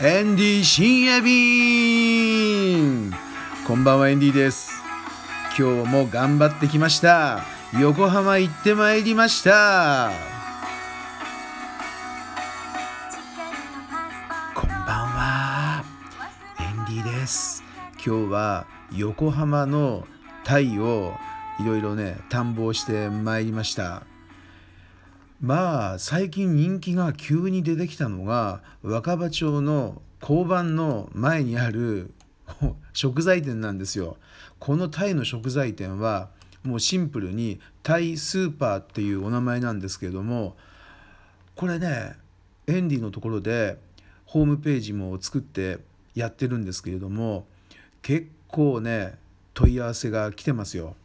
エンディ深夜便こんばんはエンディです。今日も頑張ってきました。横浜行ってまいりました。こんばんはエンディです。今日は横浜のタイをいろいろね探訪してまいりました。まあ最近人気が急に出てきたのが若葉町の交番の前にある 食材店なんですよ。このタイの食材店はもうシンプルにタイスーパーっていうお名前なんですけれどもこれねエンディのところでホームページも作ってやってるんですけれども結構ね問い合わせが来てますよ。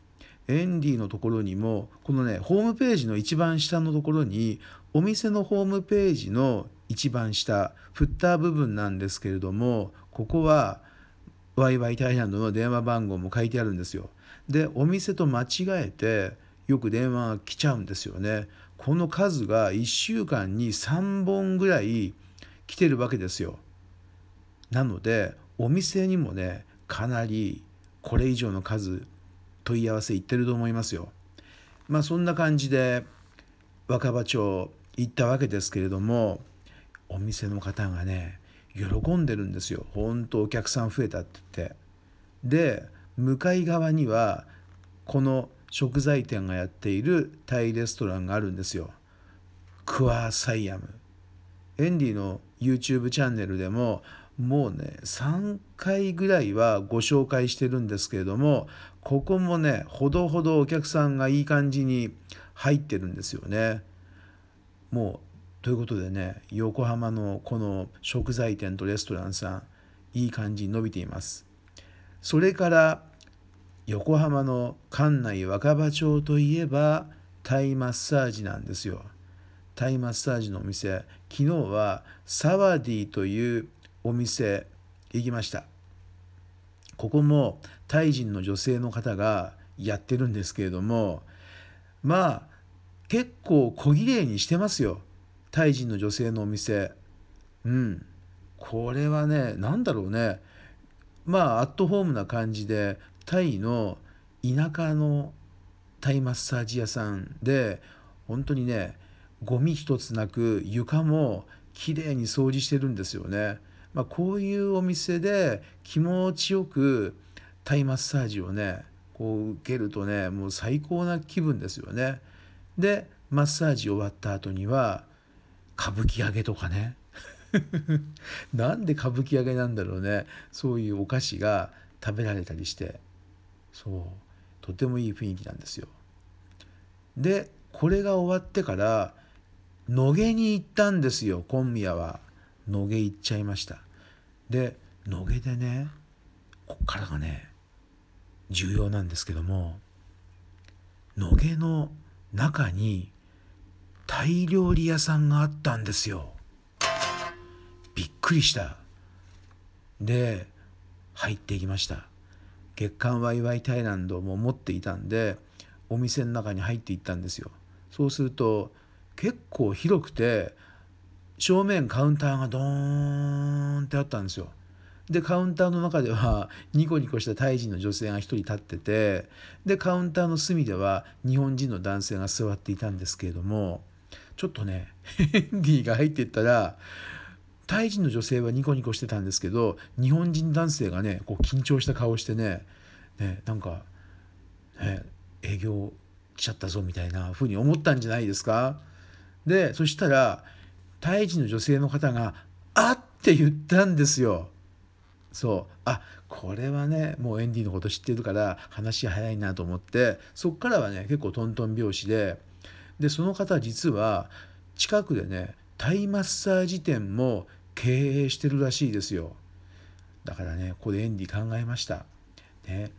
エンディのところにもこのねホームページの一番下のところにお店のホームページの一番下フッター部分なんですけれどもここはワイワイタイランドの電話番号も書いてあるんですよ。でお店と間違えてよく電話が来ちゃうんですよね。この数が1週間に3本ぐらい来てるわけですよ。なのでお店にもねかなりこれ以上の数問い合わせ行ってると思いますよ。まあそんな感じで若葉町行ったわけですけれどもお店の方がね喜んでるんですよ。本当お客さん増えたって言って。で向かい側にはこの食材店がやっているタイレストランがあるんですよ。クワーサイアム。エンディの YouTube チャンネルでももうね3回ぐらいはご紹介してるんですけれどもここもねほどほどお客さんがいい感じに入ってるんですよね。もうということでね横浜のこの食材店とレストランさんいい感じに伸びています。それから横浜の館内若葉町といえばタイマッサージなんですよ。タイマッサージのお店昨日はサワディというお店行きましたここもタイ人の女性の方がやってるんですけれどもまあ結構小綺麗にしてますよ。タイ人の女性のお店。うん。これはね何だろうね。まあアットホームな感じでタイの田舎のタイマッサージ屋さんで本当にねゴミ一つなく床もきれいに掃除してるんですよね。まあ、こういうお店で気持ちよくタイマッサージをねこう受けるとねもう最高な気分ですよね。でマッサージ終わった後には歌舞伎揚げとかね なんで歌舞伎揚げなんだろうねそういうお菓子が食べられたりしてそうとてもいい雰囲気なんですよ。でこれが終わってから野毛に行ったんですよ今夜は。野毛行っちゃいました。で野毛でねこっからがね重要なんですけども野毛の中にタイ料理屋さんがあったんですよ。びっくりした。で入っていきました。月刊ワイワイタイランドも持っていたんでお店の中に入っていったんですよ。そうすると結構広くて正面カウンターがドーンってあったんですよ。でカウンターの中では ニコニコしたタイ人の女性が1人立っててでカウンターの隅では日本人の男性が座っていたんですけれどもちょっとね ヘンディが入っていったらタイ人の女性はニコニコしてたんですけど日本人男性がねこう緊張した顔してねねなんか、ね、営業来ちゃったぞみたいな風に思ったんじゃないですか？でそしたらタイ人の女性の方が「あっ!」て言ったんですよ。そうあこれはねもうエンディのこと知ってるから話早いなと思ってそっからはね結構トントン拍子ででその方実は近くでねタイマッサージ店も経営してるらしいですよだからねここでエンディ考えました、ね、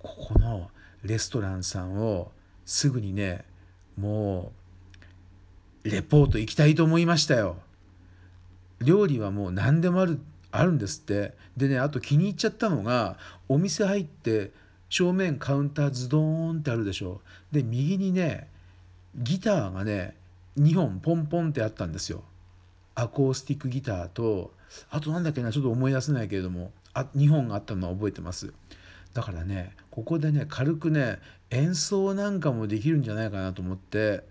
ここのレストランさんをすぐにねもうレポート行きたいと思いましたよ。料理はもう何でもあるあるんですって。でねあと気に入っちゃったのがお店入って正面カウンターズドーンってあるでしょ。で右にねギターがね2本ポンポンってあったんですよ。アコースティックギターとあとなんだっけなちょっと思い出せないけれどもあ2本があったのは覚えてます。だからねここでね軽くね演奏なんかもできるんじゃないかなと思って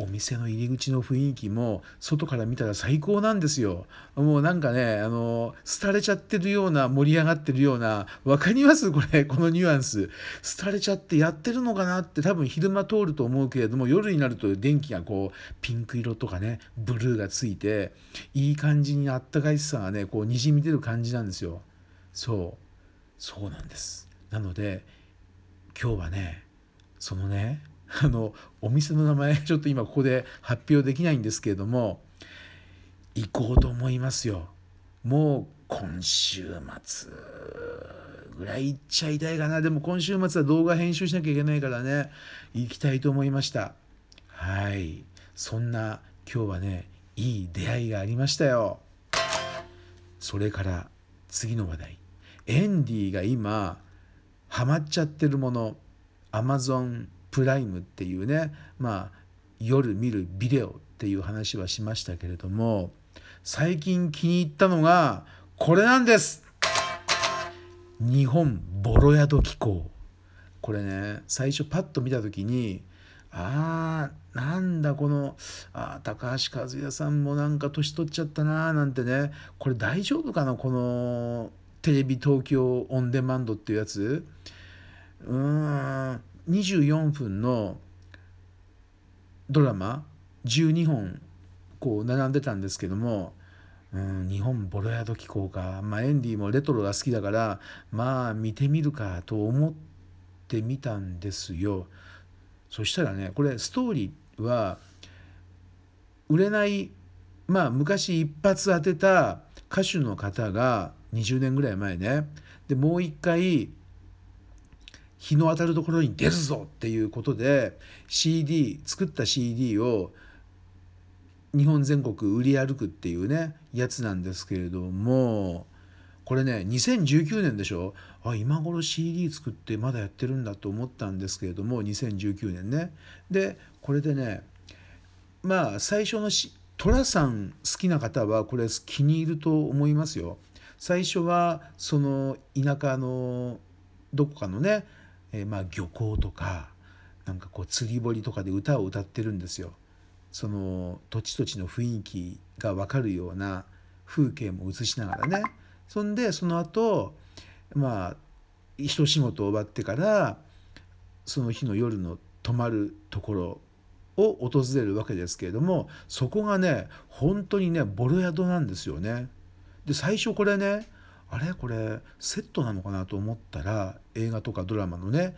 お店の入り口の雰囲気も外から見たら最高なんですよ。もうなんかね、あの、廃れちゃってるような、盛り上がってるような、わかりますこれ、このニュアンス。廃れちゃってやってるのかなって多分昼間通ると思うけれども、夜になると電気がこう、ピンク色とかね、ブルーがついて、いい感じにあったかいさがね、こう、にじみ出る感じなんですよ。そう。そうなんです。なので、今日はね、そのね、あのお店の名前 ちょっと今ここで発表できないんですけれども行こうと思いますよ。もう今週末ぐらい行っちゃいたいかな。でも今週末は動画編集しなきゃいけないからね行きたいと思いました。はい。そんな今日はねいい出会いがありましたよ。それから次の話題。エンディが今ハマっちゃってるもの。Amazon プライムっていうねまあ夜見るビデオっていう話はしましたけれども最近気に入ったのがこれなんです。日本ボロ宿機構。これね最初パッと見た時にあーなんだこのあ高橋和也さんもなんか年取っちゃったなーなんてね。これ大丈夫かなこのテレビ東京オンデマンドっていうやつ？うーん。24分のドラマ12本こう並んでたんですけども、うん、日本ボロ宿機構か、まあ、エンディもレトロが好きだからまあ見てみるかと思ってみたんですよ。そしたらねこれストーリーは売れないまあ昔一発当てた歌手の方が20年ぐらい前ねでもう一回日の当たるところに出るぞっていうことで CD 作った CD を日本全国売り歩くっていうねやつなんですけれどもこれね2019年でしょ？あ今頃 CD 作ってまだやってるんだと思ったんですけれども2019年ねでこれでねまあ最初の寅さん好きな方はこれ気に入ると思いますよ。最初はその田舎のどこかのねえー、まあ漁港とかなんかこう釣り堀とかで歌を歌ってるんですよ。その土地土地の雰囲気が分かるような風景も映しながらねそんでその後まあ一仕事終わってからその日の夜の泊まるところを訪れるわけですけれどもそこがね本当にねボロ宿なんですよね。で最初これねあれ？これセットなのかなと思ったら映画とかドラマのね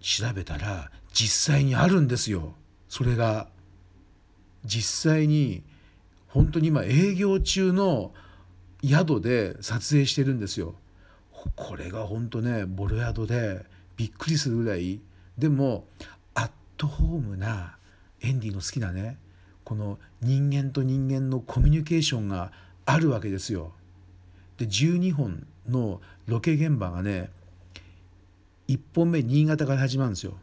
調べたら実際にあるんですよ。それが。実際に本当に今営業中の宿で撮影してるんですよ。これが本当ねボロ宿でびっくりするぐらい。でもアットホームなエンディの好きなねこの人間と人間のコミュニケーションがあるわけですよ。で12本のロケ現場がね1本目新潟から始まるんですよ。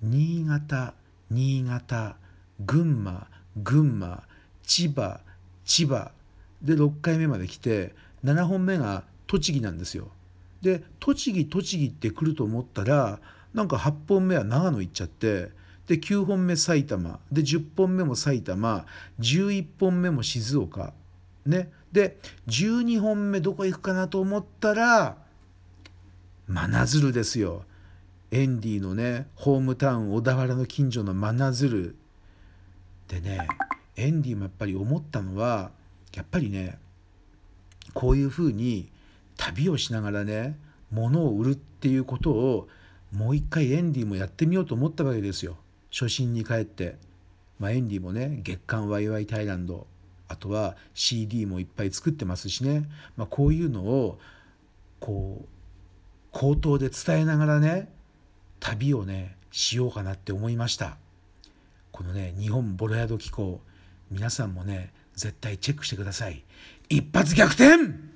新潟新潟群馬群馬千葉千葉で6回目まで来て7本目が栃木なんですよ。で栃木栃木って来ると思ったらなんか8本目は長野行っちゃってで9本目埼玉で10本目も埼玉11本目も静岡ねで12本目どこ行くかなと思ったら真鶴ですよ。エンディのねホームタウン小田原の近所の真鶴。でねエンディもやっぱり思ったのはやっぱりねこういうふうに旅をしながらね物を売るっていうことをもう一回エンディもやってみようと思ったわけですよ。初心に帰って、まあ、エンディもね月刊ワイワイタイランド。あとは CD もいっぱい作ってますしね、まあ、こういうのをこう口頭で伝えながらね旅をねしようかなって思いました。このね日本ボロ宿機構皆さんもね絶対チェックしてください。一発逆転!